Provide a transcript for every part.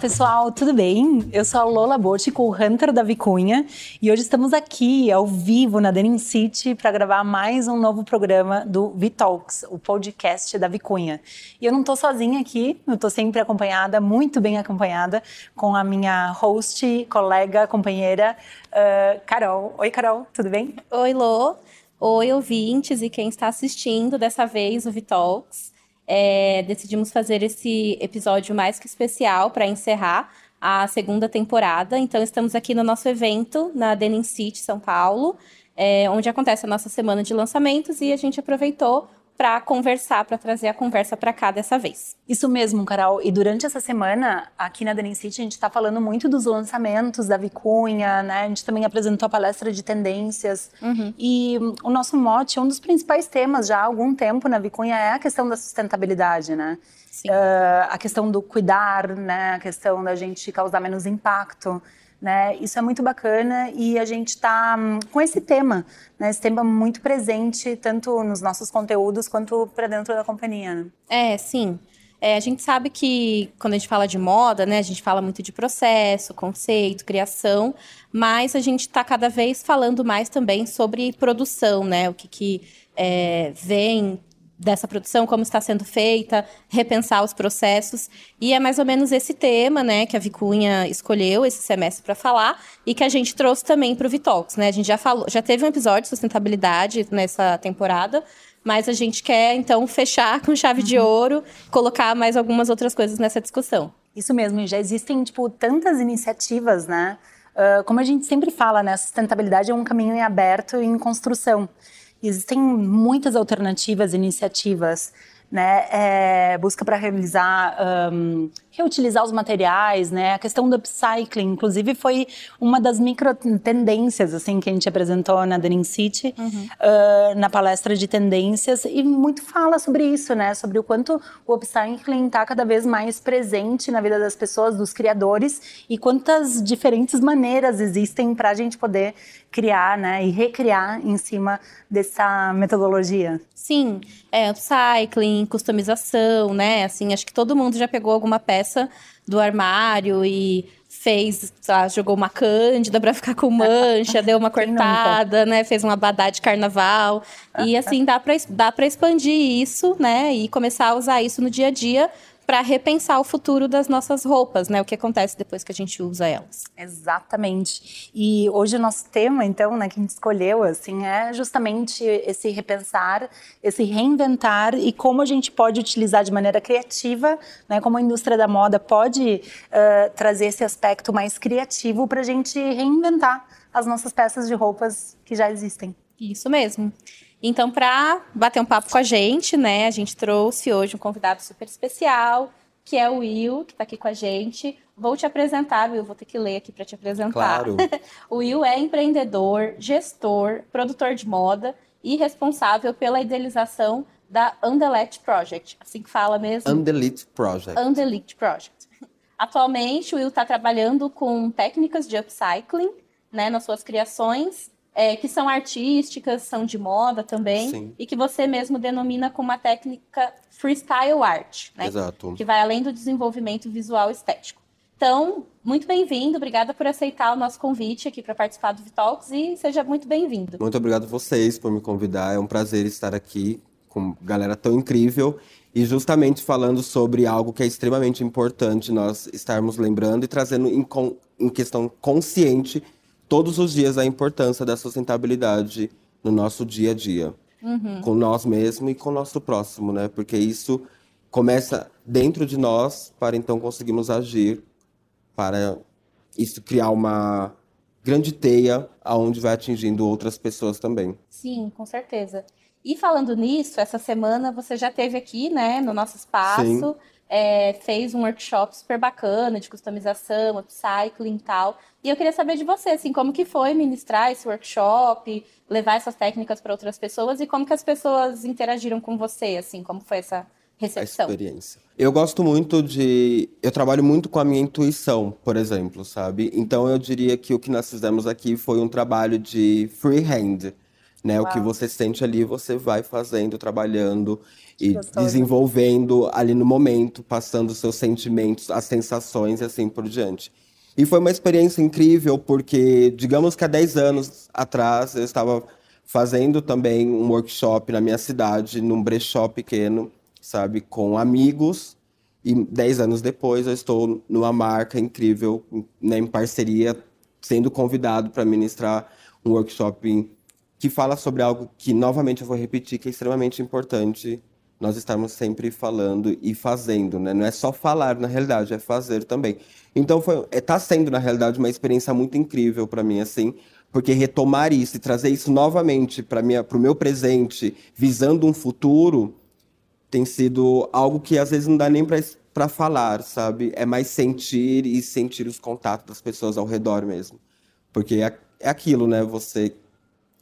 pessoal, tudo bem? Eu sou a Lola Botti, com o Hunter da Vicunha, e hoje estamos aqui ao vivo na Denim City para gravar mais um novo programa do Vitalks, o podcast da Vicunha. E eu não estou sozinha aqui, eu estou sempre acompanhada, muito bem acompanhada, com a minha host, colega, companheira, uh, Carol. Oi, Carol, tudo bem? Oi, Lô. Oi, ouvintes e quem está assistindo dessa vez o Vitalks é, decidimos fazer esse episódio mais que especial para encerrar a segunda temporada. Então, estamos aqui no nosso evento na Denim City, São Paulo, é, onde acontece a nossa semana de lançamentos e a gente aproveitou para conversar, para trazer a conversa para cá dessa vez. Isso mesmo, Carol. E durante essa semana, aqui na Denim City, a gente está falando muito dos lançamentos da Vicunha, né? A gente também apresentou a palestra de tendências. Uhum. E o nosso mote, um dos principais temas já há algum tempo na Vicunha é a questão da sustentabilidade, né? Uh, a questão do cuidar, né? A questão da gente causar menos impacto. Né? Isso é muito bacana e a gente está hum, com esse tema, né? esse tema muito presente tanto nos nossos conteúdos quanto para dentro da companhia. Né? É, sim. É, a gente sabe que quando a gente fala de moda, né, a gente fala muito de processo, conceito, criação, mas a gente está cada vez falando mais também sobre produção, né, o que, que é, vem dessa produção, como está sendo feita, repensar os processos. E é mais ou menos esse tema, né, que a Vicunha escolheu esse semestre para falar e que a gente trouxe também para o Vitalks, né? A gente já falou, já teve um episódio de sustentabilidade nessa temporada, mas a gente quer então fechar com chave uhum. de ouro, colocar mais algumas outras coisas nessa discussão. Isso mesmo, já existem tipo tantas iniciativas, né? Uh, como a gente sempre fala, né, a sustentabilidade é um caminho em aberto e em construção. Existem muitas alternativas, iniciativas, né? É, busca para realizar, um, reutilizar os materiais, né? A questão do upcycling, inclusive, foi uma das micro tendências, assim, que a gente apresentou na Denim City, uhum. uh, na palestra de tendências, e muito fala sobre isso, né? Sobre o quanto o upcycling está cada vez mais presente na vida das pessoas, dos criadores, e quantas diferentes maneiras existem para a gente poder criar, né, e recriar em cima dessa metodologia. Sim, é upcycling, customização, né? Assim, acho que todo mundo já pegou alguma peça do armário e fez, lá, jogou uma cândida para ficar com mancha, deu uma cortada, né? Fez uma abadá de carnaval. e assim dá para dá para expandir isso, né? E começar a usar isso no dia a dia para repensar o futuro das nossas roupas, né? O que acontece depois que a gente usa elas. Exatamente. E hoje o nosso tema, então, né, que a gente escolheu, assim, é justamente esse repensar, esse reinventar e como a gente pode utilizar de maneira criativa, né? Como a indústria da moda pode uh, trazer esse aspecto mais criativo para a gente reinventar as nossas peças de roupas que já existem. Isso mesmo. Então, para bater um papo com a gente, né, a gente trouxe hoje um convidado super especial, que é o Will, que está aqui com a gente. Vou te apresentar, Will, vou ter que ler aqui para te apresentar. Claro. o Will é empreendedor, gestor, produtor de moda e responsável pela idealização da Undelete Project, assim que fala mesmo? Undelete Project. Undelete Project. Atualmente, o Will está trabalhando com técnicas de upcycling, né, nas suas criações é, que são artísticas, são de moda também, Sim. e que você mesmo denomina como uma técnica freestyle art, né? Exato. Que vai além do desenvolvimento visual estético. Então, muito bem-vindo, obrigada por aceitar o nosso convite aqui para participar do Vitalks e seja muito bem-vindo. Muito obrigado a vocês por me convidar, é um prazer estar aqui com galera tão incrível e justamente falando sobre algo que é extremamente importante nós estarmos lembrando e trazendo em, em questão consciente todos os dias a importância da sustentabilidade no nosso dia a dia. Uhum. Com nós mesmos e com o nosso próximo, né? Porque isso começa dentro de nós para então conseguirmos agir para isso criar uma grande teia aonde vai atingindo outras pessoas também. Sim, com certeza. E falando nisso, essa semana você já teve aqui, né, no nosso espaço. Sim é, fez um workshop super bacana de customização, upcycling e tal. E eu queria saber de você, assim, como que foi ministrar esse workshop, levar essas técnicas para outras pessoas e como que as pessoas interagiram com você, assim, como foi essa recepção? A experiência. Eu gosto muito de... Eu trabalho muito com a minha intuição, por exemplo, sabe? Então eu diria que o que nós fizemos aqui foi um trabalho de freehand. Né? O que você sente ali, você vai fazendo, trabalhando e desenvolvendo ali no momento, passando os seus sentimentos, as sensações e assim por diante. E foi uma experiência incrível, porque, digamos que há 10 anos atrás, eu estava fazendo também um workshop na minha cidade, num brechó pequeno, sabe, com amigos. E 10 anos depois, eu estou numa marca incrível, né, em parceria, sendo convidado para ministrar um workshop que fala sobre algo que, novamente, eu vou repetir, que é extremamente importante nós estamos sempre falando e fazendo, né? Não é só falar, na realidade, é fazer também. Então, foi, é, tá sendo, na realidade, uma experiência muito incrível para mim, assim, porque retomar isso e trazer isso novamente para o meu presente, visando um futuro, tem sido algo que às vezes não dá nem para falar, sabe? É mais sentir e sentir os contatos das pessoas ao redor mesmo. Porque é, é aquilo, né? Você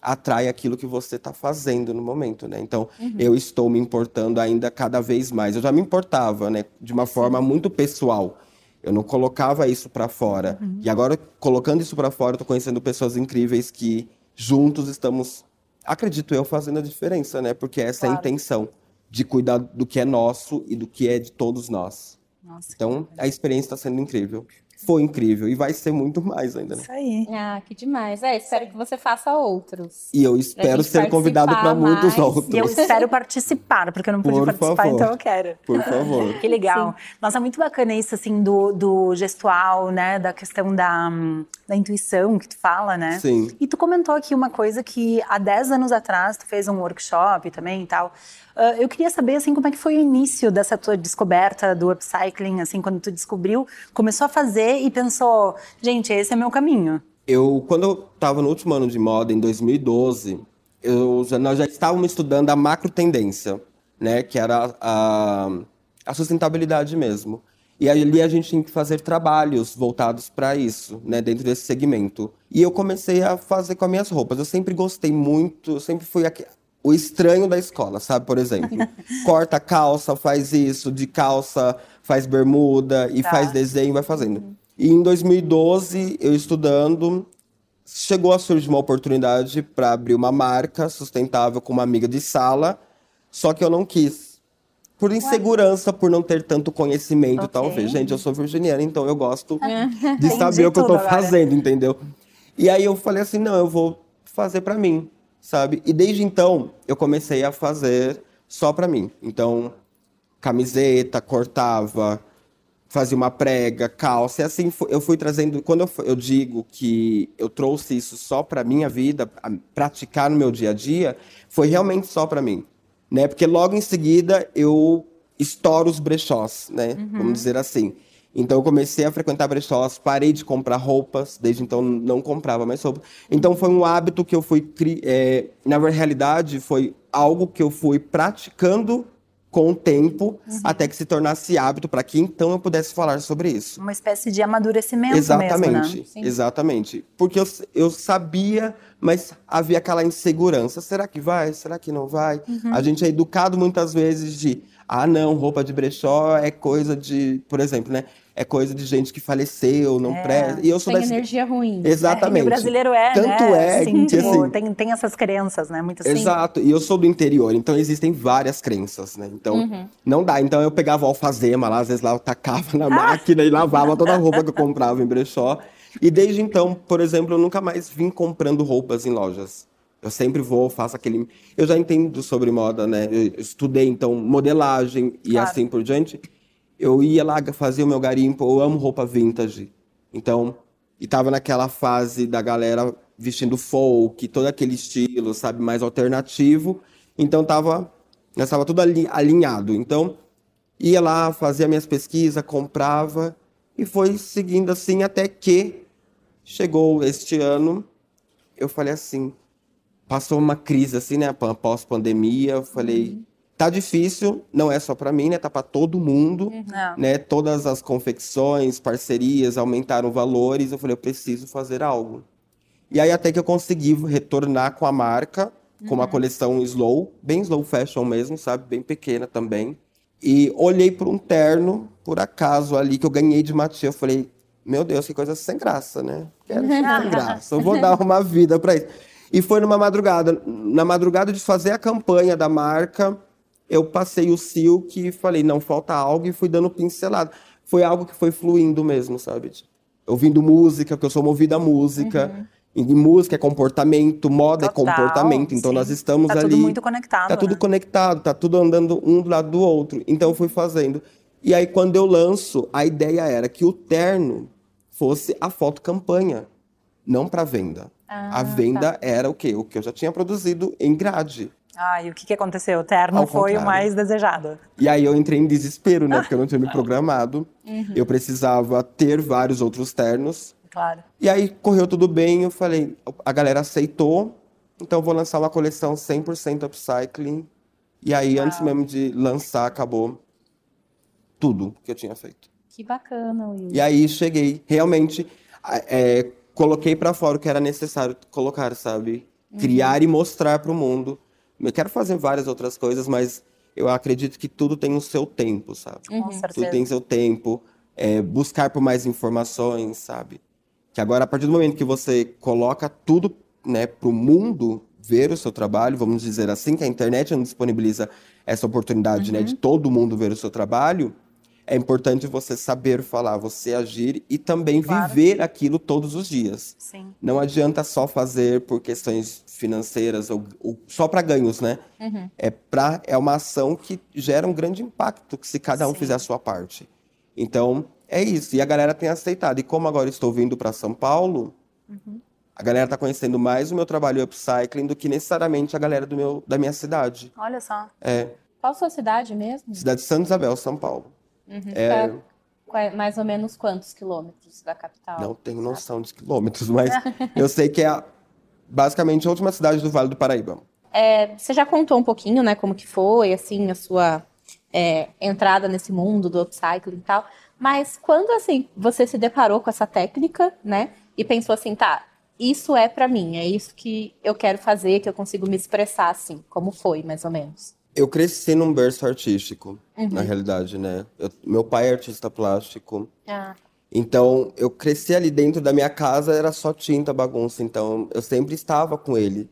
atrai aquilo que você está fazendo no momento, né? Então, uhum. eu estou me importando ainda cada vez mais. Eu já me importava, né? De uma forma muito pessoal. Eu não colocava isso para fora. Uhum. E agora, colocando isso para fora, eu tô conhecendo pessoas incríveis que juntos estamos, acredito eu, fazendo a diferença, né? Porque essa claro. é a intenção de cuidar do que é nosso e do que é de todos nós. Nossa, então, a experiência está sendo incrível foi incrível e vai ser muito mais ainda. Né? Isso aí. Ah, que demais. É, espero que você faça outros. E eu espero ser convidado para muitos outros. E eu espero participar, porque eu não pude Por participar, favor. então eu quero. Por favor. que legal. Sim. Nossa, muito bacana isso, assim, do, do gestual, né? Da questão da, da intuição que tu fala, né? Sim. E tu comentou aqui uma coisa que há 10 anos atrás tu fez um workshop também e tal. Uh, eu queria saber, assim, como é que foi o início dessa tua descoberta do upcycling, assim, quando tu descobriu, começou a fazer e pensou, gente, esse é meu caminho. Eu, quando eu estava no último ano de moda, em 2012, eu já, nós já estávamos estudando a macro tendência, né, que era a, a sustentabilidade mesmo. E ali a gente tinha que fazer trabalhos voltados para isso, né, dentro desse segmento. E eu comecei a fazer com as minhas roupas. Eu sempre gostei muito, eu sempre fui o estranho da escola, sabe? Por exemplo, corta calça, faz isso, de calça faz bermuda e tá. faz desenho, vai fazendo. Uhum. E em 2012, eu estudando, chegou a surgir uma oportunidade para abrir uma marca sustentável com uma amiga de sala, só que eu não quis. Por insegurança, por não ter tanto conhecimento, okay. talvez. Gente, eu sou virginiana, então eu gosto de saber o que eu agora. fazendo, entendeu? E aí eu falei assim, não, eu vou fazer para mim sabe? E desde então eu comecei a fazer só para mim. Então, camiseta, cortava, fazia uma prega, calça, e assim eu fui trazendo. Quando eu, eu digo que eu trouxe isso só para minha vida, praticar no meu dia a dia, foi realmente só para mim, né? Porque logo em seguida eu estouro os brechós, né? Uhum. Vamos dizer assim. Então eu comecei a frequentar brechós, parei de comprar roupas, desde então não comprava mais roupa. Então foi um hábito que eu fui. É, na realidade, foi algo que eu fui praticando com o tempo, uhum. até que se tornasse hábito para que então eu pudesse falar sobre isso. Uma espécie de amadurecimento exatamente, mesmo, né? Exatamente. Porque eu, eu sabia, mas havia aquela insegurança. Será que vai? Será que não vai? Uhum. A gente é educado muitas vezes de ah, não, roupa de brechó é coisa de, por exemplo, né? É coisa de gente que faleceu, não é, presta. E eu sou tem energia ruim. Exatamente. É, o brasileiro é, Tanto né? é assim, que, assim... tem, tem essas crenças, né? Muito assim. Exato. E eu sou do interior, então existem várias crenças, né? Então, uhum. não dá. Então eu pegava o alfazema lá, às vezes lá eu tacava na ah! máquina e lavava toda a roupa que eu comprava em brechó. E desde então, por exemplo, eu nunca mais vim comprando roupas em lojas. Eu sempre vou, faço aquele. Eu já entendo sobre moda, né? Eu estudei, então, modelagem e claro. assim por diante. Eu ia lá fazer o meu garimpo, eu amo roupa vintage. Então, e tava naquela fase da galera vestindo folk, todo aquele estilo, sabe, mais alternativo. Então tava, estava tudo alinhado. Então, ia lá, fazia minhas pesquisas, comprava e foi seguindo assim até que chegou este ano. Eu falei assim, passou uma crise assim, né, após pandemia, eu falei, uhum. Tá difícil, não é só para mim, né, tá para todo mundo, uhum. né? Todas as confecções, parcerias aumentaram valores, eu falei, eu preciso fazer algo. E aí até que eu consegui retornar com a marca, com uma uhum. coleção slow, bem slow fashion mesmo, sabe, bem pequena também. E olhei para um terno, por acaso ali que eu ganhei de Matia, eu falei, meu Deus, que coisa sem graça, né? Quero sem graça, eu vou dar uma vida para isso. E foi numa madrugada. Na madrugada de fazer a campanha da marca, eu passei o silk e falei, não, falta algo, e fui dando pincelada. Foi algo que foi fluindo mesmo, sabe? Ouvindo música, porque eu sou movida a música. Uhum. E música é comportamento, moda Total, é comportamento. Então sim. nós estamos Tá ali. tudo muito conectado. Tá tudo né? conectado, tá tudo andando um do lado do outro. Então eu fui fazendo. E aí, quando eu lanço, a ideia era que o terno fosse a foto campanha, não para venda. Ah, a venda era o quê? O que eu já tinha produzido em grade. Ah, e o que, que aconteceu? O terno Ao foi o contrário. mais desejado. E aí eu entrei em desespero, né? Porque eu não tinha me programado. Uhum. Eu precisava ter vários outros ternos. Claro. E aí correu tudo bem, eu falei, a galera aceitou, então eu vou lançar uma coleção 100% upcycling. E aí, antes mesmo de lançar, acabou tudo que eu tinha feito. Que bacana, Will. E aí cheguei, realmente, é, coloquei pra fora o que era necessário colocar, sabe? Criar e mostrar pro mundo. Eu quero fazer várias outras coisas, mas eu acredito que tudo tem o seu tempo, sabe? Com Tudo certeza. tem seu tempo. é, buscar por mais informações, sabe? Que agora, a partir do momento que você coloca tudo, né, pro mundo ver o seu trabalho, vamos dizer assim, que a internet não disponibiliza essa oportunidade, né, de todo mundo ver o seu trabalho, é importante você saber falar, você agir e também Claro. viver aquilo todos os dias. Sim. Não adianta só fazer por questões financeiras ou, ou só para ganhos, né? É, pra, é uma ação que gera um grande impacto se cada um Sim. fizer a sua parte. Então, é isso. E a galera tem aceitado. E como agora estou vindo para São Paulo, a galera está conhecendo mais o meu trabalho upcycling do que necessariamente a galera do meu, da minha cidade. Olha só. É, Qual sua cidade mesmo? cidade de Santa Isabel, São Paulo. Uhum. É, mais ou menos quantos quilômetros da capital? não tenho noção de quilômetros, mas eu sei que é a- basicamente a última cidade do Vale do Paraíba. É, você já contou um pouquinho, né, como que foi, assim, a sua é, entrada nesse mundo do upcycling e tal. Mas quando, assim, você se deparou com essa técnica, né, e pensou assim, tá, isso é pra mim, é isso que eu quero fazer, que eu consigo me expressar, assim, como foi, mais ou menos? Eu cresci num berço artístico, na realidade, né? Eu- meu pai é artista plástico. Ah, Então, eu cresci ali dentro da minha casa, era só tinta, bagunça. Então, eu sempre estava com ele.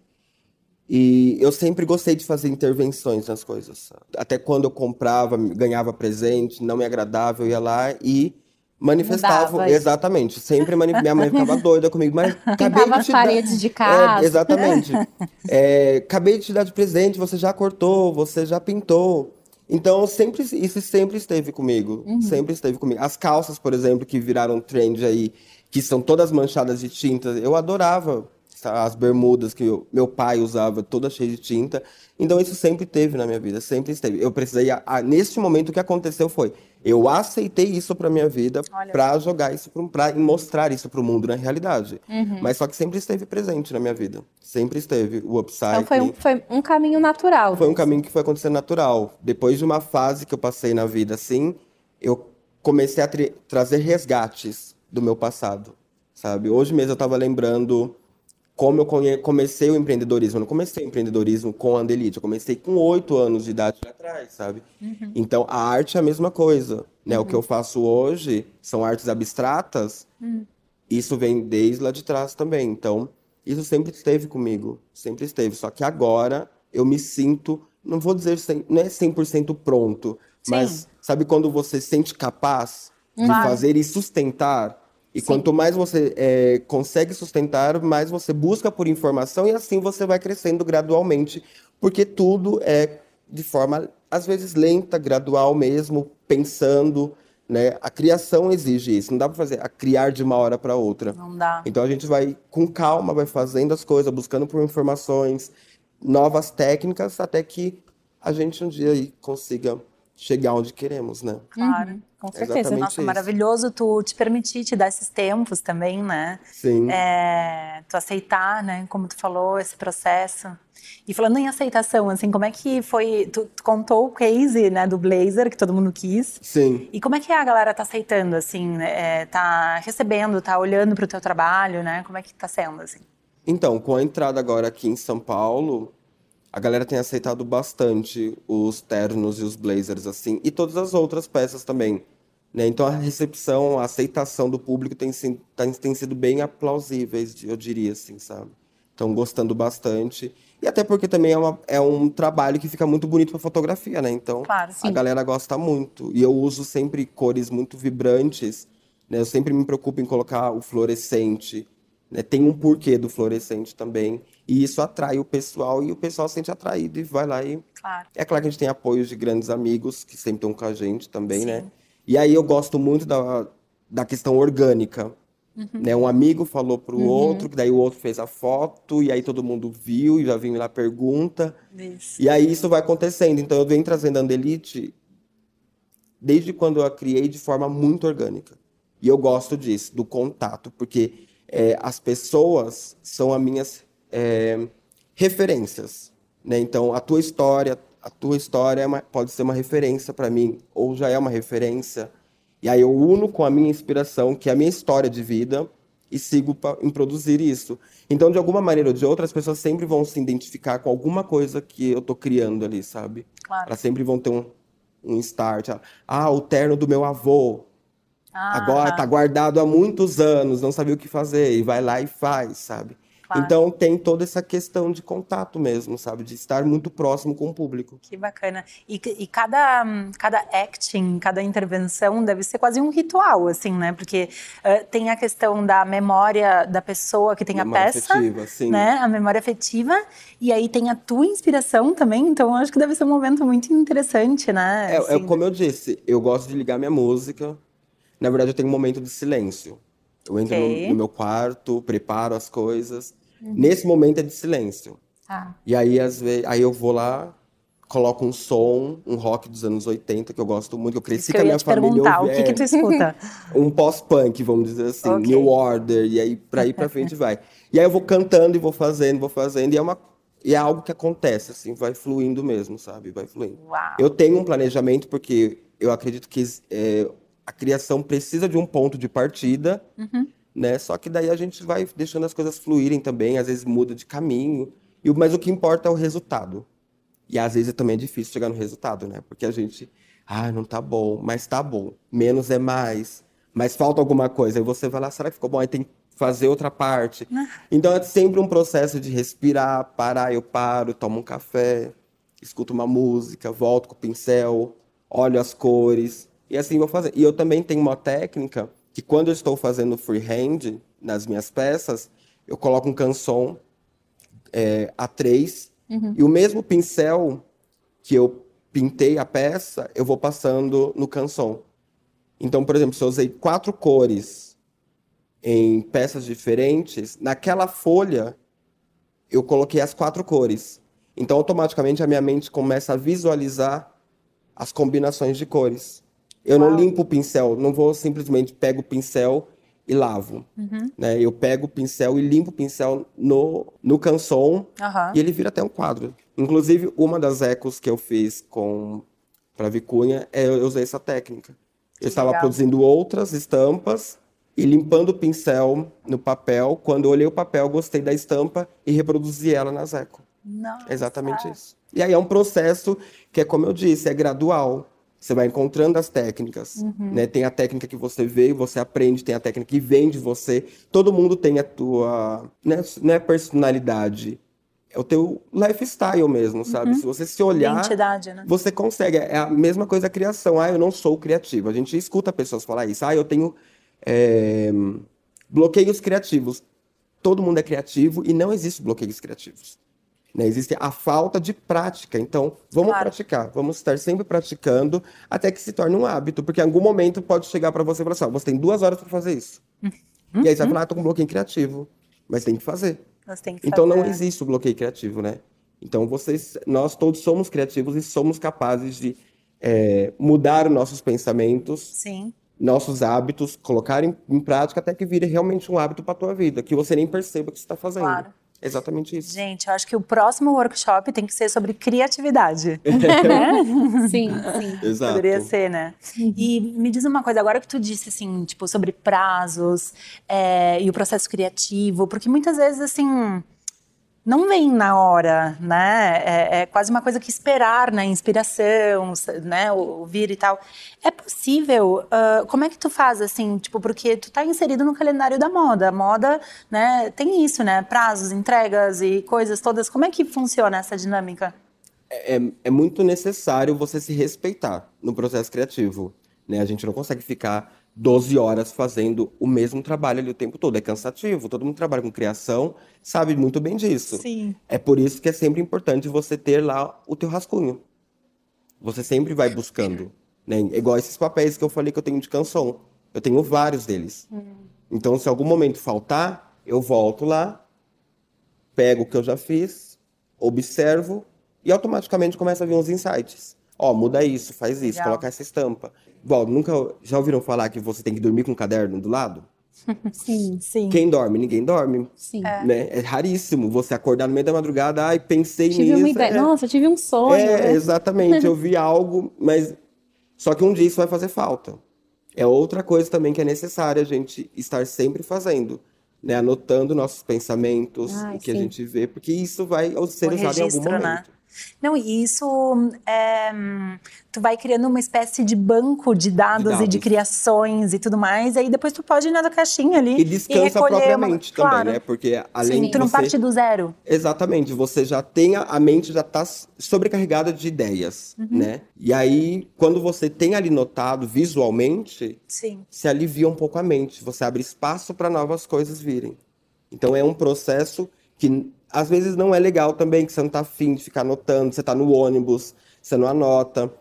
E eu sempre gostei de fazer intervenções nas coisas. Até quando eu comprava, ganhava presente, não me agradava, eu ia lá e manifestava. Mudava isso. Exatamente. Sempre mani- minha mãe ficava doida comigo, mas acabei Pintava de te dar- paredes de É, casa. exatamente. É, acabei de te dar de presente, você já cortou, você já pintou. Então, sempre, isso sempre esteve comigo. Sempre esteve comigo. As calças, por exemplo, que viraram trend aí, que são todas manchadas de tinta, eu adorava. As bermudas que eu- meu pai usava, toda cheia de tinta. Então, isso sempre teve na minha vida, sempre esteve. Eu precisei, a- a- neste momento, o que aconteceu foi, eu aceitei isso pra minha vida, pra jogar isso, pra mostrar isso pro mundo na realidade. Uhum. Mas só que sempre esteve presente na minha vida. Sempre esteve o upcycling. Então foi um, foi um caminho natural. Foi um caminho que foi acontecendo natural. Depois de uma fase que eu passei na vida assim, eu comecei a tra- trazer resgates do meu passado, sabe? Hoje mesmo eu tava lembrando como eu comecei o empreendedorismo. Eu não comecei o empreendedorismo com a Andelite, eu comecei com oito anos de idade atrás, sabe? Então a arte é a mesma coisa, né? O que eu faço hoje são artes abstratas. Isso vem desde lá de trás também. Então, isso sempre esteve comigo, sempre esteve. Só que agora eu me sinto, não vou dizer, cem- não é 100% pronto, Sim. mas sabe quando você se sente capaz de fazer e sustentar? E Sim. quanto mais você é, consegue sustentar, mais você busca por informação e assim você vai crescendo gradualmente, porque tudo é de forma, às vezes, lenta, gradual mesmo, pensando, né? A criação exige isso, não dá para fazer a criar de uma hora para outra. Não dá. Então a gente vai com calma, vai fazendo as coisas, buscando por informações, novas técnicas, até que a gente um dia aí consiga chegar onde queremos, né? Claro. Com certeza. Exatamente. Nossa, isso. maravilhoso tu te permitir te dar esses tempos também, né? Sim. É, tu aceitar, né? Como tu falou, esse processo. E falando em aceitação, assim, como é que foi? Tu, tu contou o case, né, do blazer que todo mundo quis. Sim. E como é que a galera tá aceitando, assim, né? É, tá recebendo, tá olhando pro teu trabalho, né? Como é que tá sendo, assim? Então, com a entrada agora aqui em São Paulo, a galera tem aceitado bastante os ternos e os blazers, assim, e todas as outras peças também. Né? Então, a recepção, a aceitação do público tem, tem, tem sido bem aplausíveis, eu diria, assim, sabe? estão gostando bastante. E até porque também é, uma, é um trabalho que fica muito bonito para fotografia, né? Então Claro, a galera gosta muito. E eu uso sempre cores muito vibrantes. Né? Eu sempre me preocupo em colocar o fluorescente. Né? Tem um porquê do fluorescente também. E isso atrai o pessoal e o pessoal se sente atraído e vai lá e. Claro. É claro que a gente tem apoios de grandes amigos que sempre estão com a gente também, Sim. né? E aí eu gosto muito da, da questão orgânica. Né? Um amigo falou pro outro, que daí o outro fez a foto, e aí todo mundo viu, e já vinha lá pergunta. Isso. E aí isso vai acontecendo. Então eu venho trazendo a Andelite desde quando eu a criei de forma muito orgânica. E eu gosto disso, do contato, porque é, as pessoas são as minhas é, referências. Né? Então a tua história, a tua história é uma- pode ser uma referência para mim, ou já é uma referência. E aí eu uno com a minha inspiração, que é a minha história de vida, e sigo pa- em produzir isso. Então, de alguma maneira ou de outra, as pessoas sempre vão se identificar com alguma coisa que eu tô criando ali, sabe? Claro. Elas sempre vão ter um, um start. Ah, o terno do meu avô. Ah, Agora tá guardado há muitos anos, não sabia o que fazer. E vai lá e faz, sabe? Claro. Então tem toda essa questão de contato mesmo, sabe? De estar muito próximo com o público. Que bacana. E, e cada, cada acting, cada intervenção deve ser quase um ritual, assim, né? Porque eh, tem a questão da memória da pessoa que tem Memória a peça, afetiva, sim. né? A memória afetiva. E aí tem a tua inspiração também. Então, acho que deve ser um momento muito interessante, né? É, é Assim, como eu disse, eu gosto de ligar minha música. Na verdade, eu tenho um momento de silêncio. Eu entro Ok. no, no meu quarto, preparo as coisas. Nesse momento é de silêncio. tá. E aí, às vezes, aí eu vou lá, coloco um som, um rock dos anos 80, que eu gosto muito, que eu cresci que com a eu minha família. perguntar, o ouvi- que, que é, tu escuta? um pós-punk, vamos dizer assim, Ok. New Order, e aí pra ir pra frente vai. E aí eu vou cantando e vou fazendo, vou fazendo, e é uma e é algo que acontece assim, vai fluindo mesmo, sabe? Vai fluindo. Uau. Eu tenho um planejamento porque eu acredito que é, a criação precisa de um ponto de partida, Uhum. né? Só que daí a gente vai deixando as coisas fluírem também, às vezes muda de caminho, e mas o que importa é o resultado. E às vezes também é difícil chegar no resultado, né? Porque a gente, ah, não tá bom, mas tá bom. Menos é mais, mas falta alguma coisa. Aí você vai lá, será que ficou bom? Aí tem que fazer outra parte. Então é sempre um processo de respirar, parar, eu paro, tomo um café, escuto uma música, volto com o pincel, olho as cores, e assim vou fazer. E eu também tenho uma técnica que quando eu estou fazendo freehand nas minhas peças, eu coloco um canção é, A3 e o mesmo pincel que eu pintei a peça, eu vou passando no canção. Então, por exemplo, se eu usei quatro cores em peças diferentes, naquela folha eu coloquei as quatro cores. Então, automaticamente a minha mente começa a visualizar as combinações de cores. Eu não Uau. limpo o pincel, não vou simplesmente pego o pincel e lavo. Né? Eu pego o pincel e limpo o pincel no, no canson Aham. e ele vira até um quadro. Inclusive, uma das ecos que eu fiz com para Vicunha, é, eu usei essa técnica. Eu estava produzindo outras estampas e limpando o pincel no papel. Quando eu olhei o papel, gostei da estampa e reproduzi ela nas eco. Nossa. Exatamente isso. E aí é um processo que é como eu disse, é gradual. Você vai encontrando as técnicas, né? Tem a técnica que você vê você aprende, tem a técnica que vem de você. Todo mundo tem a tua, né? Não é personalidade, é o teu lifestyle mesmo, sabe? Se você se olhar, Identidade, né? você consegue. É a mesma coisa a criação. Ah, eu não sou criativo. A gente escuta pessoas falar isso. Ah, eu tenho é, bloqueios criativos. Todo mundo é criativo e não existe bloqueios criativos. Né? Existe a falta de prática. Então, vamos Claro. praticar. Vamos estar sempre praticando até que se torne um hábito. Porque em algum momento pode chegar para você e falar assim: ó, você tem duas horas para fazer isso. E aí você vai falar: ah, tô com bloqueio criativo. Mas tem que fazer. Tem que Então não fazer. existe o bloqueio criativo, né? Então vocês, nós todos somos criativos e somos capazes de é, mudar os nossos pensamentos, Sim. nossos hábitos, colocar em, em prática até que vire realmente um hábito para tua vida, que você nem perceba que você está fazendo. Claro. Exatamente isso. Gente, eu acho que o próximo workshop tem que ser sobre criatividade. Sim, sim. Exato. Poderia ser, né? E me diz uma coisa, agora que tu disse, assim, tipo, sobre prazos é, e o processo criativo, porque muitas vezes, assim, não vem na hora, né? É, é, quase uma coisa que esperar na inspiração, né? Ouvir e tal. É possível? Uh, como é que tu faz, assim? Tipo, porque tu tá inserido no calendário da moda. A moda, né? Tem isso, né? Prazos, entregas e coisas todas. Como é que funciona essa dinâmica? É, é, é muito necessário você se respeitar no processo criativo. Né? A gente não consegue ficar 12 horas fazendo o mesmo trabalho ali o tempo todo. É cansativo. Todo mundo trabalha com criação sabe muito bem disso. Sim. É por isso que é sempre importante você ter lá o teu rascunho. Você sempre vai buscando. Né? É igual esses papéis que eu falei que eu tenho de canção. Eu tenho vários deles. Hum. Então, se algum momento faltar, eu volto lá, pego o que eu já fiz, observo e automaticamente começa a vir uns insights. Ó, muda isso, faz isso, Legal. coloca essa estampa. Bom, nunca já ouviram falar que você tem que dormir com um caderno do lado? Sim, sim. Quem dorme? Ninguém dorme. Sim. É. Né? é raríssimo você acordar no meio da madrugada, ai, pensei tive nisso. Uma ideia. É... Nossa, tive um sonho. É, né? exatamente. eu vi algo, mas só que um dia isso vai fazer falta. É outra coisa também que é necessária a gente estar sempre fazendo. Né, anotando nossos pensamentos, ai, o que sim. a gente vê, porque isso vai ser usado em algum né? momento. Né? Não, e isso é, tu vai criando uma espécie de banco de dados, de dados, e de criações e tudo mais, e aí depois tu pode ir na caixinha ali e descansa e propriamente uma... também, claro. né? Porque além Sim, de tu não parte do zero. Exatamente, você já tem a, a mente já está sobrecarregada de ideias, uhum. né? E aí quando você tem ali notado visualmente, Sim. se alivia um pouco a mente, você abre espaço para novas coisas virem. Então é um processo que às vezes não é legal também, que você não tá afim de ficar anotando, você tá no ônibus, você não anota.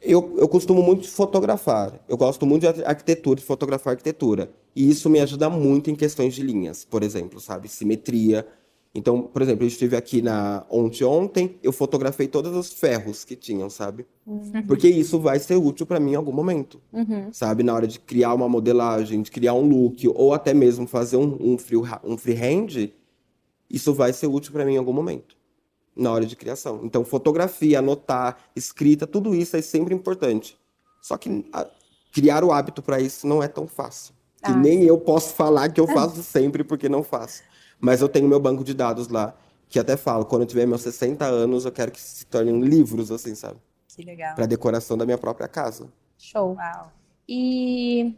Eu, eu costumo muito fotografar. Eu gosto muito de arquitetura, de fotografar arquitetura. E isso me ajuda muito em questões de linhas, por exemplo, sabe? Simetria. Então, por exemplo, eu estive aqui na ontem ontem, eu fotografei todos os ferros que tinham, sabe? Uhum. Porque isso vai ser útil para mim em algum momento, uhum. sabe? Na hora de criar uma modelagem, de criar um look, ou até mesmo fazer um, um, free, um freehand, isso vai ser útil para mim em algum momento, na hora de criação. Então, fotografia, anotar, escrita, tudo isso é sempre importante. Só que a, criar o hábito para isso não é tão fácil. Ah. Que nem eu posso falar que eu faço sempre porque não faço. Mas eu tenho meu banco de dados lá, que até falo, quando eu tiver meus 60 anos, eu quero que se tornem livros, assim, sabe? Que legal. Para decoração da minha própria casa. Show. Uau. E,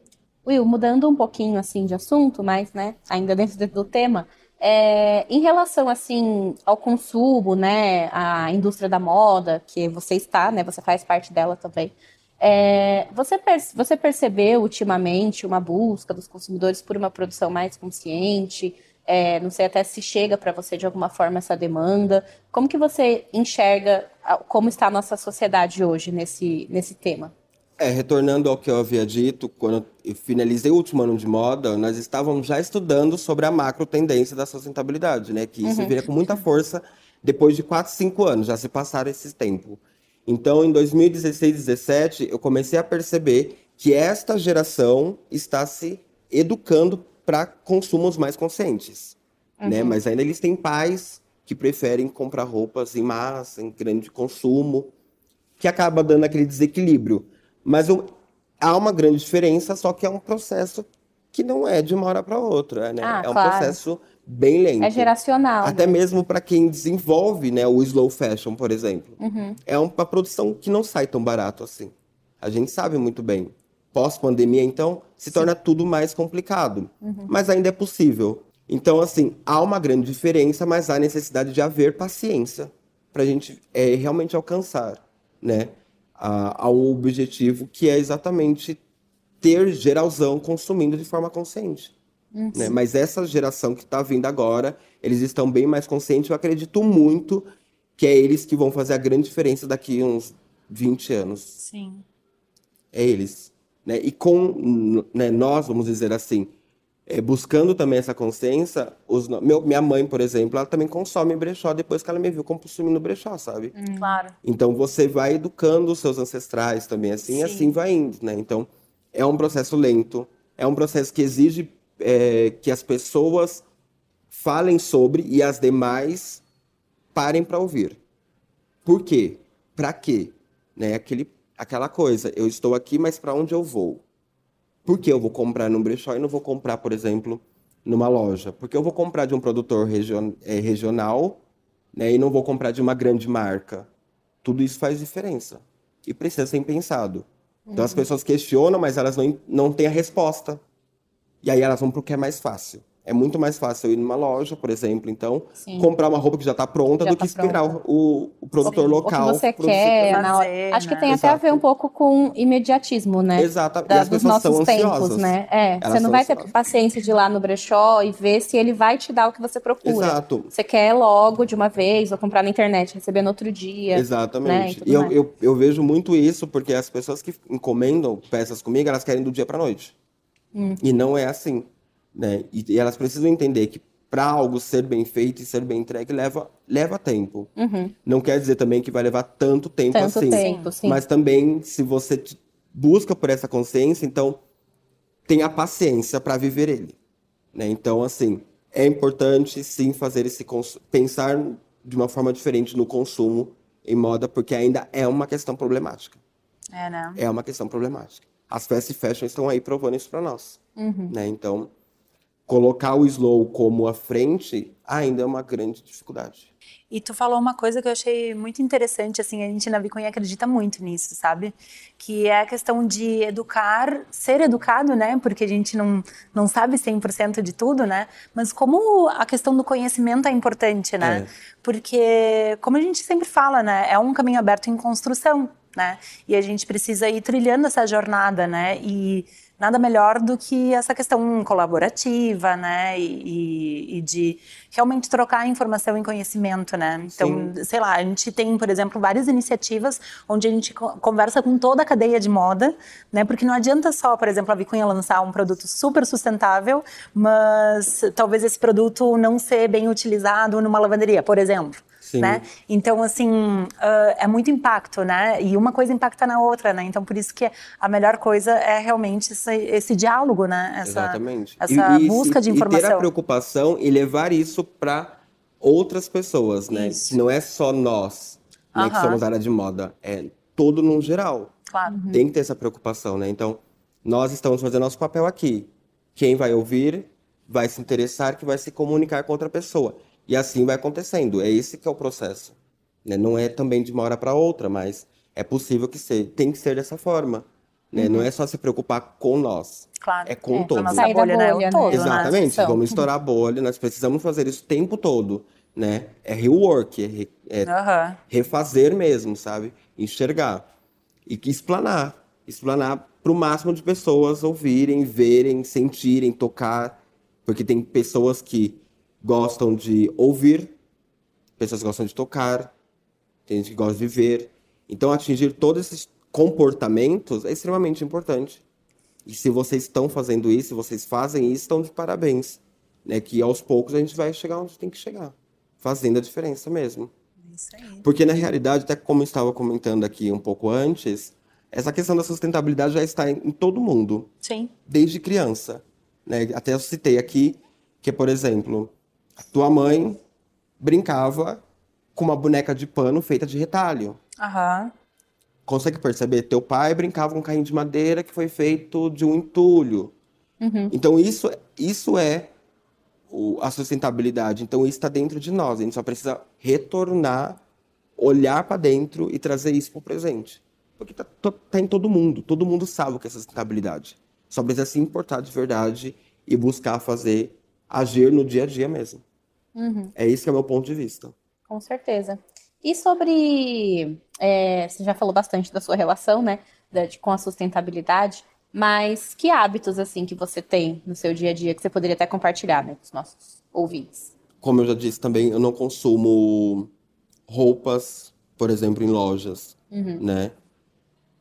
Will, mudando um pouquinho, assim, de assunto, mas, né, ainda dentro do tema, é, em relação assim ao consumo, né, a indústria da moda, que você está, né, você faz parte dela também. É, você, você percebeu ultimamente uma busca dos consumidores por uma produção mais consciente? É, não sei até se chega para você de alguma forma essa demanda. Como que você enxerga como está a nossa sociedade hoje nesse, nesse tema? É, retornando ao que eu havia dito, quando eu finalizei o último ano de moda, nós estávamos já estudando sobre a macro tendência da sustentabilidade, né? Que isso uhum. viria com muita força depois de 4, 5 anos, já se passaram esse tempo. Então, em 2016, 2017, eu comecei a perceber que esta geração está se educando para consumos mais conscientes, né? uhum. né? Mas ainda eles têm pais que preferem comprar roupas em massa, em grande consumo, que acaba dando aquele desequilíbrio. Mas eu, há uma grande diferença, só que é um processo que não é de uma hora para outra, né? Ah, é um claro. processo bem lento. É geracional. Até né? mesmo para quem desenvolve, né, o slow fashion, por exemplo. Uhum. É uma produção que não sai tão barato assim. A gente sabe muito bem. Pós-pandemia, então, se Sim. torna tudo mais complicado. Uhum. Mas ainda é possível. Então, assim, há uma grande diferença, mas há necessidade de haver paciência para a gente é, realmente alcançar, né? A, ao objetivo que é exatamente ter geralzão consumindo de forma consciente. Uhum. Né? Mas essa geração que está vindo agora, eles estão bem mais conscientes. Eu acredito muito que é eles que vão fazer a grande diferença daqui uns 20 anos. Sim. É eles. Né? E com né, nós, vamos dizer assim, é, buscando também essa consciência, os, meu, minha mãe, por exemplo, ela também consome brechó depois que ela me viu consumindo brechó, sabe? Hum, claro. Então você vai educando os seus ancestrais também, assim, Sim. e assim vai indo, né? Então é um processo lento, é um processo que exige é, que as pessoas falem sobre e as demais parem para ouvir. Por quê? Para quê? Né? Aquele, aquela coisa, eu estou aqui, mas para onde eu vou? Por que eu vou comprar num brechó e não vou comprar, por exemplo, numa loja? Porque eu vou comprar de um produtor region, é, regional né, e não vou comprar de uma grande marca. Tudo isso faz diferença e precisa ser pensado. Então as pessoas questionam, mas elas não, não têm a resposta. E aí elas vão para o que é mais fácil. É muito mais fácil eu ir numa loja, por exemplo, então, Sim. comprar uma roupa que já está pronta Já do tá que esperar o, o produtor O local. que você quer, na hora. Fazer, Acho que né? tem até a ver um Exato. pouco com imediatismo, né? Exato. E Da- as dos pessoas nossos são tempos, ansiosas. né? É, Elas você não vai ter ansiosas. paciência de ir lá no brechó e ver se ele vai te dar o que você procura. Exato. Você quer logo de uma vez, ou comprar na internet, receber no outro dia. né, e Exatamente. e eu, eu, eu vejo muito isso porque as pessoas que encomendam peças comigo, elas querem do dia para noite. Hum. E não é assim. Né? E, e elas precisam entender que para algo ser bem feito e ser bem entregue leva, leva tempo. Uhum. Não quer dizer também que vai levar tanto tempo Tanto assim. tempo, sim. Mas também, se você busca por essa consciência, então tenha paciência para viver ele. Né? Então, assim, é importante sim fazer esse pensar de uma forma diferente no consumo em moda, porque ainda é uma questão problemática. É, né? É uma questão problemática. As fast fashion estão aí provando isso para nós. Uhum. Né? Então, colocar o slow como a frente ainda é uma grande dificuldade. E tu falou uma coisa que eu achei muito interessante, assim, a gente na Vicunha acredita muito nisso, sabe? Que é a questão de educar, ser educado, né? Porque a gente não, não sabe 100% de tudo, né? Mas como a questão do conhecimento é importante, né? É. Porque, como a gente sempre fala, né? É um caminho aberto em construção, né? E a gente precisa ir trilhando essa jornada, né? E nada melhor do que essa questão colaborativa, né? E, e- e de realmente trocar informação e conhecimento, né? Então, sei lá, a gente tem, por exemplo, várias iniciativas onde a gente co- conversa com toda a cadeia de moda, né? Porque não adianta só, por exemplo, a Vicunha lançar um produto super sustentável, mas talvez esse produto não ser bem utilizado numa lavanderia, por exemplo. Sim. Né? Então, assim, ah, é muito impacto, né? E uma coisa impacta na outra, né? Então, por isso que a melhor coisa é realmente esse, esse diálogo, né? Essa, Exatamente. essa E- e busca se- de E ter a informação. preocupação e levar isso para outras pessoas, né? Isso. Não é só nós né, que somos área de moda, é todo no geral. Claro. Tem que ter essa preocupação, né? Então, nós estamos fazendo nosso papel aqui. Quem vai ouvir vai se interessar, que vai se comunicar com outra pessoa. E assim vai acontecendo. É esse que é o processo. né? Não é também de uma hora para outra, mas é possível que seja. Tem que ser dessa forma. Né? Não é só se preocupar com nós. Claro. É com É, todos. nossa da bolha, né? O bolha, né? todo, né? Exatamente, vamos estourar a bolha, nós precisamos fazer isso o tempo todo, né? É rework, é, re- é Aham. refazer mesmo, sabe? Enxergar. E que explanar. Explanar para o máximo de pessoas ouvirem, verem, sentirem, tocar. Porque tem pessoas que gostam de ouvir, pessoas gostam de tocar, tem gente que gosta de ver. Então, atingir todos esses comportamentos é extremamente importante. E se vocês estão fazendo isso, se vocês fazem isso, estão de parabéns. Né? Que aos poucos a gente vai chegar onde tem que chegar. Fazendo a diferença mesmo. Isso aí. Porque na realidade, até como eu estava comentando aqui um pouco antes, essa questão da sustentabilidade já está em, em todo mundo, Sim. desde criança. Né? Até eu citei aqui que, por exemplo, tua mãe brincava com uma boneca de pano feita de retalho. Aham. Consegue perceber? Teu pai brincava com um carrinho de madeira que foi feito de um entulho. Uhum. Então, isso, isso é o- a sustentabilidade. Então, isso está dentro de nós. A gente só precisa retornar, olhar para dentro e trazer isso para o presente. Porque está em todo mundo. Todo mundo sabe o que é sustentabilidade. Só precisa se importar de verdade e buscar fazer, agir no dia a dia mesmo. Uhum. É esse que é o meu ponto de vista. Com certeza. E sobre. é, você já falou bastante da sua relação, né? da- de- com a sustentabilidade, mas que hábitos, assim, que você tem no seu dia a dia que você poderia até compartilhar, né, com os nossos ouvintes? Como eu já disse também, eu não consumo roupas, por exemplo, em lojas, né?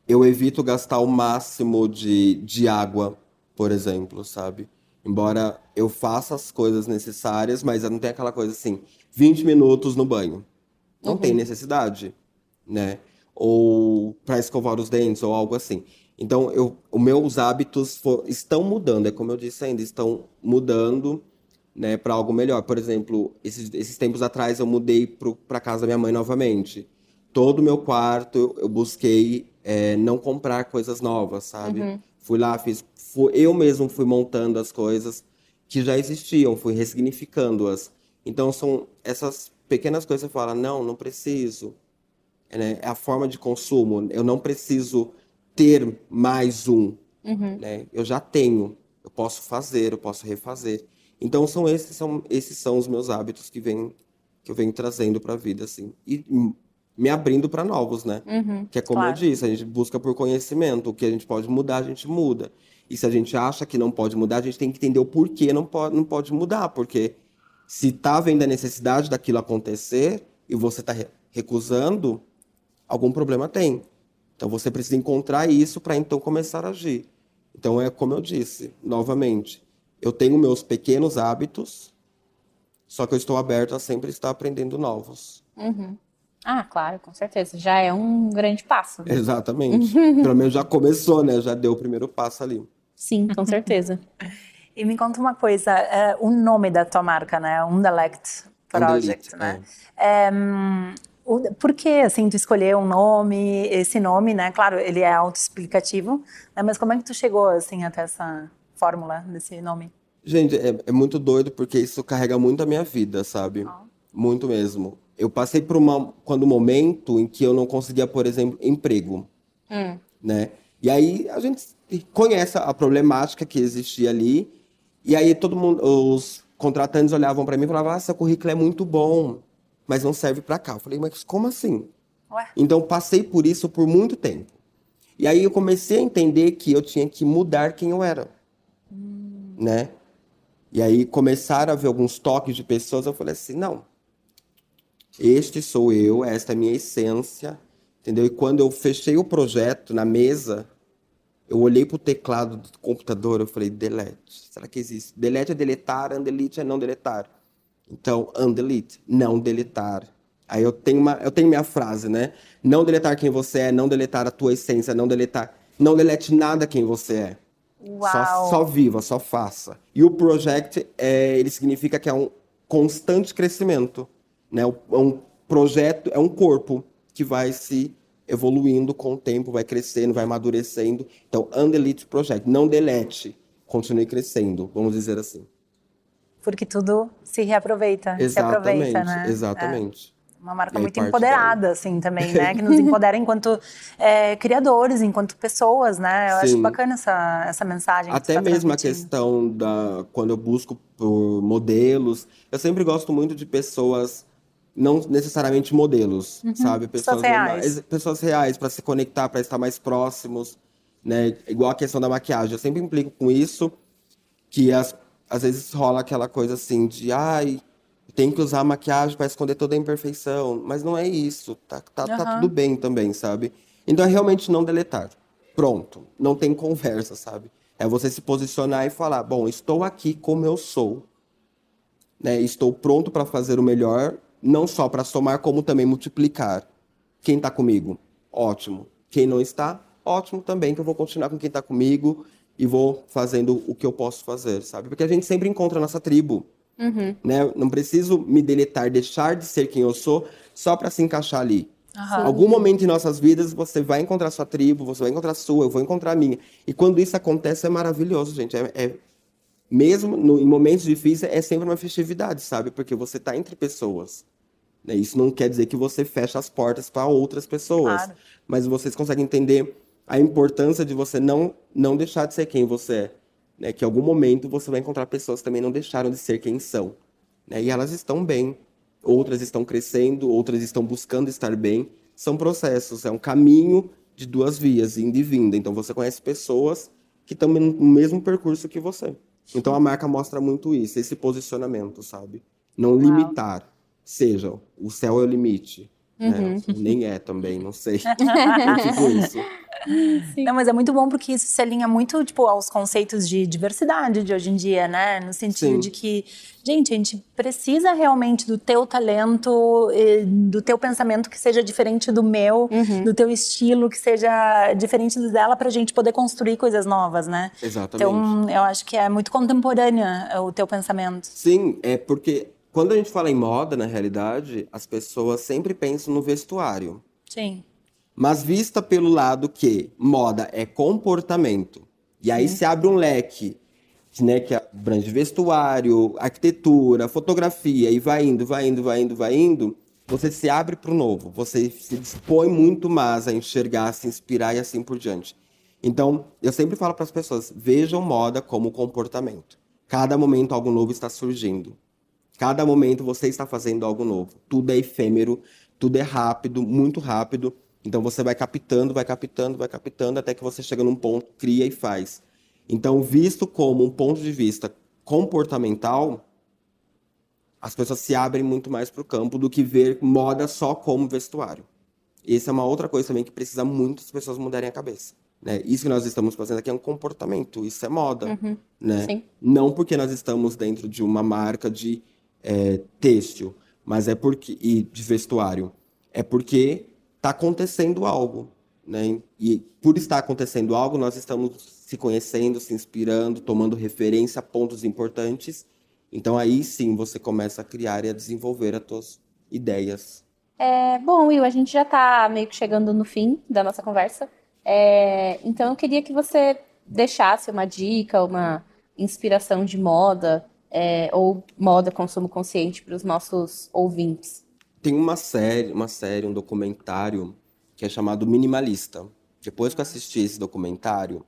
Eu evito gastar o máximo de, de água, por exemplo, sabe? Embora eu faça as coisas necessárias, mas não tenho aquela coisa assim, 20 minutos no banho. Não tem necessidade, né? Ou para escovar os dentes ou algo assim. Então, eu, os meus hábitos fo- estão mudando, é como eu disse ainda, estão mudando né, para algo melhor. Por exemplo, esses, esses tempos atrás eu mudei para casa da minha mãe novamente. Todo o meu quarto eu, eu busquei é, não comprar coisas novas, sabe? Fui lá, fiz, fu- eu mesmo fui montando as coisas. que já existiam, fui ressignificando-as. Então são essas pequenas coisas que você fala, não, não preciso. É, né? é a forma de consumo. Eu não preciso ter mais um. Uhum. Né? Eu já tenho. Eu posso fazer, eu posso refazer. Então são esses são esses são os meus hábitos que vem que eu venho trazendo para a vida assim e me abrindo para novos, né? Uhum, que é como claro. eu disse, a gente busca por conhecimento, o que a gente pode mudar, a gente muda. E se a gente acha que não pode mudar, a gente tem que entender o porquê não pode, não pode mudar, porque se tá vendo a necessidade daquilo acontecer e você tá re- recusando, algum problema tem. Então você precisa encontrar isso para então começar a agir. Então é como eu disse, novamente, eu tenho meus pequenos hábitos, só que eu estou aberto a sempre estar aprendendo novos. Uhum. Ah, claro, com certeza. Já é um grande passo. Exatamente. Pelo menos já começou, né? Já deu o primeiro passo ali. Sim, com certeza. E me conta uma coisa, é, o nome da tua marca, né? Undelect Project, né? É, hum, o- por que, assim, tu escolheu um nome, esse nome, né? Claro, ele é autoexplicativo, né? Mas como é que tu chegou, assim, até essa fórmula desse nome? Gente, é, é muito doido porque isso carrega muito a minha vida, sabe? Muito mesmo. Eu passei por uma, quando um momento em que eu não conseguia, por exemplo, emprego, Hum. né? E aí a gente conhece a problemática que existia ali. E aí todo mundo, os contratantes olhavam para mim e falavam: "Ah, seu currículo é muito bom, mas não serve para cá". Eu falei: "Mas como assim?" Ué? Então passei por isso por muito tempo. E aí eu comecei a entender que eu tinha que mudar quem eu era, né? E aí começaram a ver alguns toques de pessoas, eu falei assim, não. Este sou eu, esta é a minha essência, entendeu? E quando eu fechei o projeto na mesa, eu olhei pro teclado do computador, eu falei, delete. Será que existe? Delete é deletar, undelete é não deletar. Então, undelete, não deletar. Aí eu tenho uma, eu tenho minha frase, né? Não deletar quem você é, não deletar a tua essência, não deletar, não delete nada quem você é. Uau! Só, só viva, só faça. E o project, é, ele significa que é um constante crescimento. Né? É um projeto, é um corpo que vai se evoluindo com o tempo, vai crescendo, vai amadurecendo. Então, Undelete Project, não delete, continue crescendo, vamos dizer assim. Porque tudo se reaproveita, se Exatamente, aproveita, né? exatamente. É. Uma marca muito empoderada, assim, também, né? Que nos empodera enquanto é, criadores, enquanto pessoas, né? Eu acho Sim. bacana essa, essa mensagem. Até tá mesmo a questão da quando eu busco por modelos, eu sempre gosto muito de pessoas não necessariamente modelos, sabe? Uhum. Pessoas normais- reais. pessoas reais para se conectar, para estar mais próximos, né? Igual a questão da maquiagem, eu sempre implico com isso que as, às vezes rola aquela coisa assim de ai, tem que usar a maquiagem para esconder toda a imperfeição, mas não é isso, tá, tá, tá Aham. tudo bem também, sabe? Então é realmente não deletar. Pronto, não tem conversa, sabe? É você se posicionar e falar, bom, estou aqui como eu sou, né? Estou pronto para fazer o melhor, não só para somar como também multiplicar. Quem está comigo? Ótimo. Quem não está? Ótimo também, que eu vou continuar com quem está comigo e vou fazendo o que eu posso fazer, sabe? Porque a gente sempre encontra a nossa tribo, Uhum. né? Não preciso me deletar, deixar de ser quem eu sou só para se encaixar ali. Aham. Algum momento em nossas vidas você vai encontrar sua tribo, você vai encontrar a sua, eu vou encontrar a minha. E quando isso acontece é maravilhoso, gente. É, é- mesmo no- em momentos difíceis é sempre uma festividade, sabe? Porque você tá entre pessoas. né? Isso não quer dizer que você fecha as portas para outras pessoas, Claro. mas vocês conseguem entender a importância de você não não deixar de ser quem você é, né? Que em algum momento você vai encontrar pessoas que também não deixaram de ser quem são, né? E elas estão bem, outras estão crescendo, outras estão buscando estar bem. São processos, é um caminho de duas vias, indo e vindo. Então você conhece pessoas que estão no mesmo percurso que você. Então a marca mostra muito isso, esse posicionamento, sabe? Não limitar. Seja, o céu é o limite. Né? Nem é também, não sei. É tipo isso. Não, mas é muito bom porque isso se alinha muito, tipo, aos conceitos de diversidade de hoje em dia, né? No sentido Sim. de que, gente, a gente precisa realmente do teu talento, e do teu pensamento que seja diferente do meu, do teu estilo que seja diferente do dela pra gente poder construir coisas novas, né? Exatamente. Então, eu acho que é muito contemporânea o teu pensamento. Sim, é porque quando a gente fala em moda, na realidade, as pessoas sempre pensam no vestuário. Sim. Mas vista pelo lado que moda é comportamento, e aí se abre um leque né, que abrange vestuário, arquitetura, fotografia, e vai indo, vai indo, vai indo, vai indo, você se abre para o novo, você se dispõe muito mais a enxergar, a se inspirar e assim por diante. Então, eu sempre falo para as pessoas: vejam moda como comportamento. Cada momento algo novo está surgindo. Cada momento você está fazendo algo novo. Tudo é efêmero, tudo é rápido, muito rápido. Então você vai captando, vai captando, vai captando até que você chega num ponto, cria e faz. Então, visto como um ponto de vista comportamental, as pessoas se abrem muito mais para o campo do que ver moda só como vestuário. Essa é uma outra coisa também que precisa muito as pessoas mudarem a cabeça. Né? Isso que nós estamos fazendo aqui é um comportamento, isso é moda. Uhum, né? sim. Não porque nós estamos dentro de uma marca de é, têxtil, mas é porque e de vestuário, é porque está acontecendo algo, né? E por estar acontecendo algo, nós estamos se conhecendo, se inspirando, tomando referência pontos importantes. Então aí sim você começa a criar e a desenvolver as suas ideias. É, bom, Will, a gente já está meio que chegando no fim da nossa conversa. É, então eu queria que você deixasse uma dica, uma inspiração de moda é, ou moda consumo consciente para os nossos ouvintes. Tem uma série, uma série, um documentário que é chamado Minimalista. Depois que eu assisti esse documentário,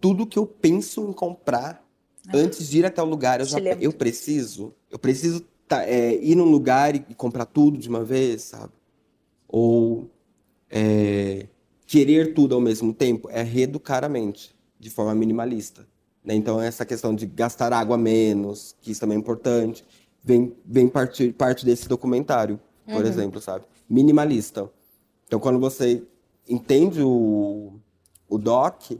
tudo que eu penso em comprar antes de ir até o lugar, eu já eu preciso, eu preciso tá, é, ir num lugar e, e, comprar tudo de uma vez, sabe? Ou é, querer tudo ao mesmo tempo é reeducar a mente de forma minimalista. Né? Então, essa questão de gastar água menos, que isso também é importante, vem, vem partir, parte desse documentário, por uhum. exemplo, sabe? Minimalista. Então, quando você entende o, o doc,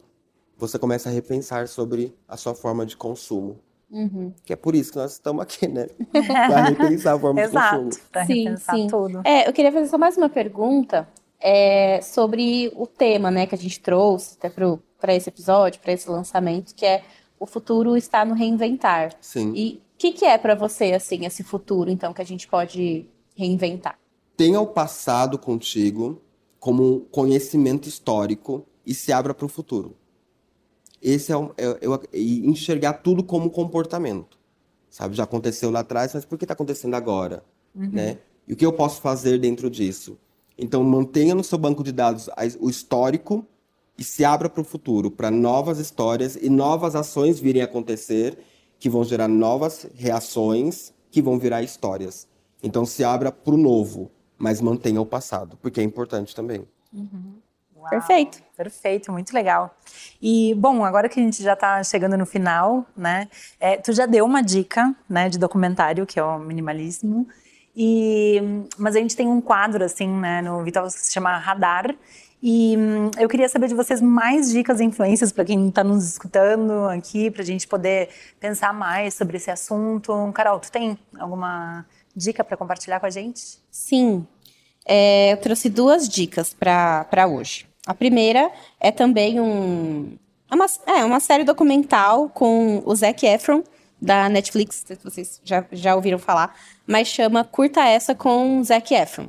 você começa a repensar sobre a sua forma de consumo. Uhum. Que é por isso que nós estamos aqui, né? Para repensar a forma Exato, de consumo. Para repensar sim. tudo. É, eu queria fazer só mais uma pergunta é, sobre o tema né, que a gente trouxe até para esse episódio, para esse lançamento, que é o futuro está no reinventar. Sim. E o que, que é para você assim esse futuro, então, que a gente pode reinventar? Tenha o passado contigo como conhecimento histórico e se abra para o futuro. Esse é, o, é, é, enxergar tudo como comportamento. Sabe, já aconteceu lá atrás, mas por que está acontecendo agora? Uhum. Né? E o que eu posso fazer dentro disso? Então, mantenha no seu banco de dados o histórico e se abra para o futuro, para novas histórias e novas ações virem a acontecer, que vão gerar novas reações, que vão virar histórias. Então, se abra para o novo, mas mantenha o passado, porque é importante também. Uhum. Uau, perfeito. Perfeito, muito legal. E, bom, agora que a gente já está chegando no final, né? É, tu já deu uma dica, né, de documentário, que é o minimalismo. E, mas a gente tem um quadro, assim, né, no Vital que se chama Radar. E hum, eu queria saber de vocês mais dicas e influências para quem está nos escutando aqui, para a gente poder pensar mais sobre esse assunto. Carol, tu tem alguma dica para compartilhar com a gente? Sim, é, eu trouxe duas dicas para hoje. A primeira é também um, é uma, é uma série documental com o Zac Efron, da Netflix, vocês já, já ouviram falar, mas chama Curta Essa com Zac Efron.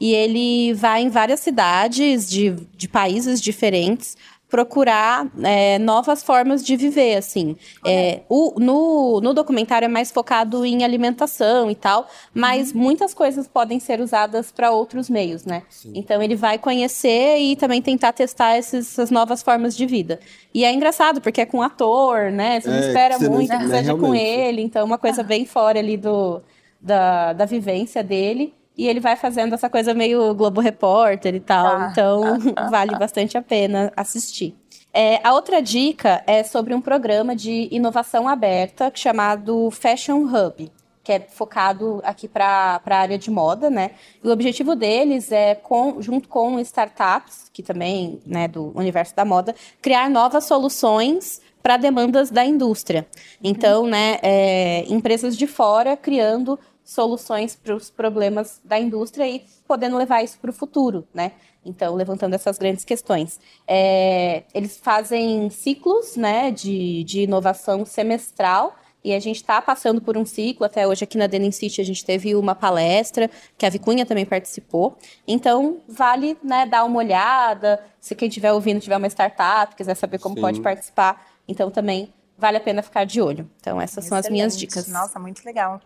E ele vai em várias cidades de, de países diferentes procurar é, novas formas de viver, assim. É, o, no, no documentário é mais focado em alimentação e tal, mas uhum. muitas coisas podem ser usadas para outros meios, né? Sim. Então ele vai conhecer e também tentar testar esses, essas novas formas de vida. E é engraçado, porque é com ator, né? Você não é, espera você muito não, que seja com ele, então é uma coisa bem fora ali do, da, da vivência dele e ele vai fazendo essa coisa meio Globo Repórter e tal. Ah. Então, vale bastante a pena assistir. É, a outra dica é sobre um programa de inovação aberta chamado Fashion Hub, que é focado aqui para a área de moda, né? E o objetivo deles é, com, junto com startups, que também, né, do universo da moda, criar novas soluções para demandas da indústria. Então, né, é, empresas de fora criando soluções para os problemas da indústria e podendo levar isso para o futuro, né? Então, levantando essas grandes questões. É, eles fazem ciclos né, de, de inovação semestral e a gente está passando por um ciclo, até hoje aqui na Denim City a gente teve uma palestra, que a Vicunha também participou. Então, vale né, dar uma olhada, se quem estiver ouvindo tiver uma startup, quiser saber como Sim. pode participar, então também vale a pena ficar de olho. Então, essas são as minhas Excelente. dicas. Nossa, muito legal.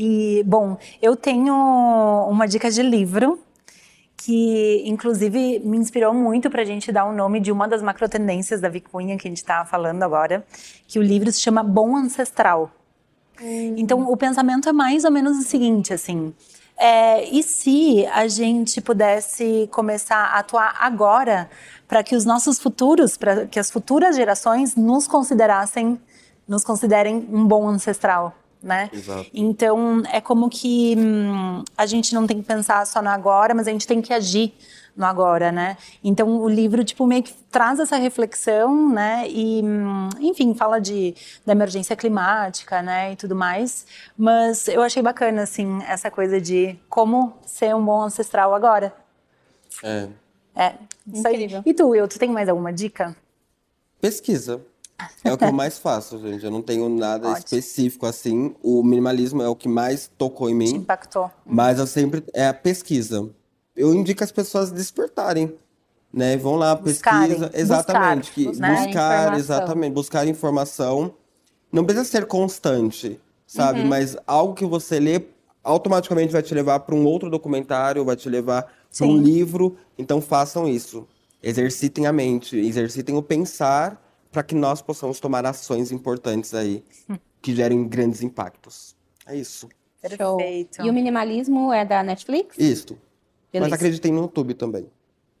E, bom, eu tenho uma dica de livro que, inclusive, me inspirou muito para a gente dar o nome de uma das macrotendências da Vicunha que a gente está falando agora, que o livro se chama Bom Ancestral. Então, o pensamento é mais ou menos o seguinte, assim, é, e se a gente pudesse começar a atuar agora para que os nossos futuros, para que as futuras gerações nos considerassem, nos considerem um bom ancestral, né? Exato. Então, é como que hum, a gente não tem que pensar só no agora, mas a gente tem que agir no agora, né? Então, o livro, tipo, meio que traz essa reflexão, né? E, hum, enfim, fala de, da emergência climática, né? E tudo mais. Mas eu achei bacana, assim, essa coisa de como ser um bom ancestral agora. É. É, isso aí. Incrível. E tu, Will, tu tem mais alguma dica? Pesquisa. É o que eu mais faço, gente. Eu não tenho nada Ótimo. específico assim. O minimalismo é o que mais tocou em Te mim. impactou? Mas eu sempre. É a pesquisa. Eu indico as pessoas despertarem. Né? Vão lá, Buscarem, pesquisa. Exatamente. buscar, que- né? buscar, exatamente. Buscar informação. Não precisa ser constante, sabe? Uhum. Mas algo que você lê automaticamente vai te levar para um outro documentário, vai te levar para um livro. Então façam isso. Exercitem a mente, exercitem o pensar para que nós possamos tomar ações importantes aí que gerem grandes impactos. É isso. Show. Perfeito. E o minimalismo é da Netflix? Isto. Beleza. Mas acreditem no YouTube também.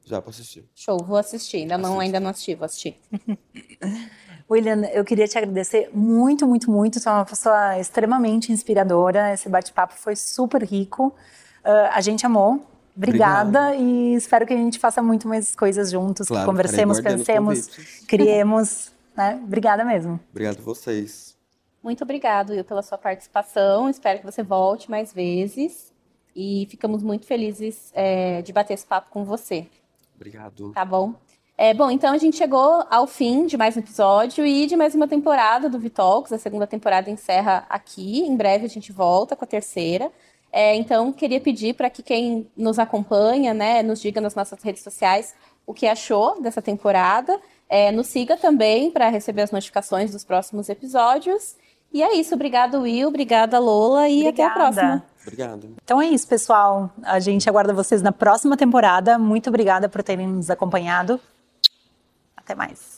Já pra assistir. Show, vou assistir. Ainda não, Assiste. ainda não assisti, vou assistir. William, eu queria te agradecer muito, muito, muito. Tu é uma pessoa extremamente inspiradora. Esse bate-papo foi super rico. Ah, a gente amou. Obrigada e espero que a gente faça muito mais coisas juntos, Claro, que conversemos, pensemos, criemos. Né? Obrigada mesmo. Obrigado a vocês. Muito obrigado, Will, pela sua participação. Espero que você volte mais vezes. E ficamos muito felizes é, de bater esse papo com você, Obrigado. tá bom? É, bom, então a gente chegou ao fim de mais um episódio e de mais uma temporada do Vitalks. A segunda temporada encerra aqui. Em breve a gente volta com a terceira. É, então, queria pedir para que quem nos acompanha, né, nos diga nas nossas redes sociais o que achou dessa temporada. É, nos siga também para receber as notificações dos próximos episódios. E é isso. Obrigada, Will. Obrigada, Lola. E até a Obrigada. próxima. Obrigado. Então é isso, pessoal. A gente aguarda vocês na próxima temporada. Muito obrigada por terem nos acompanhado. Até mais.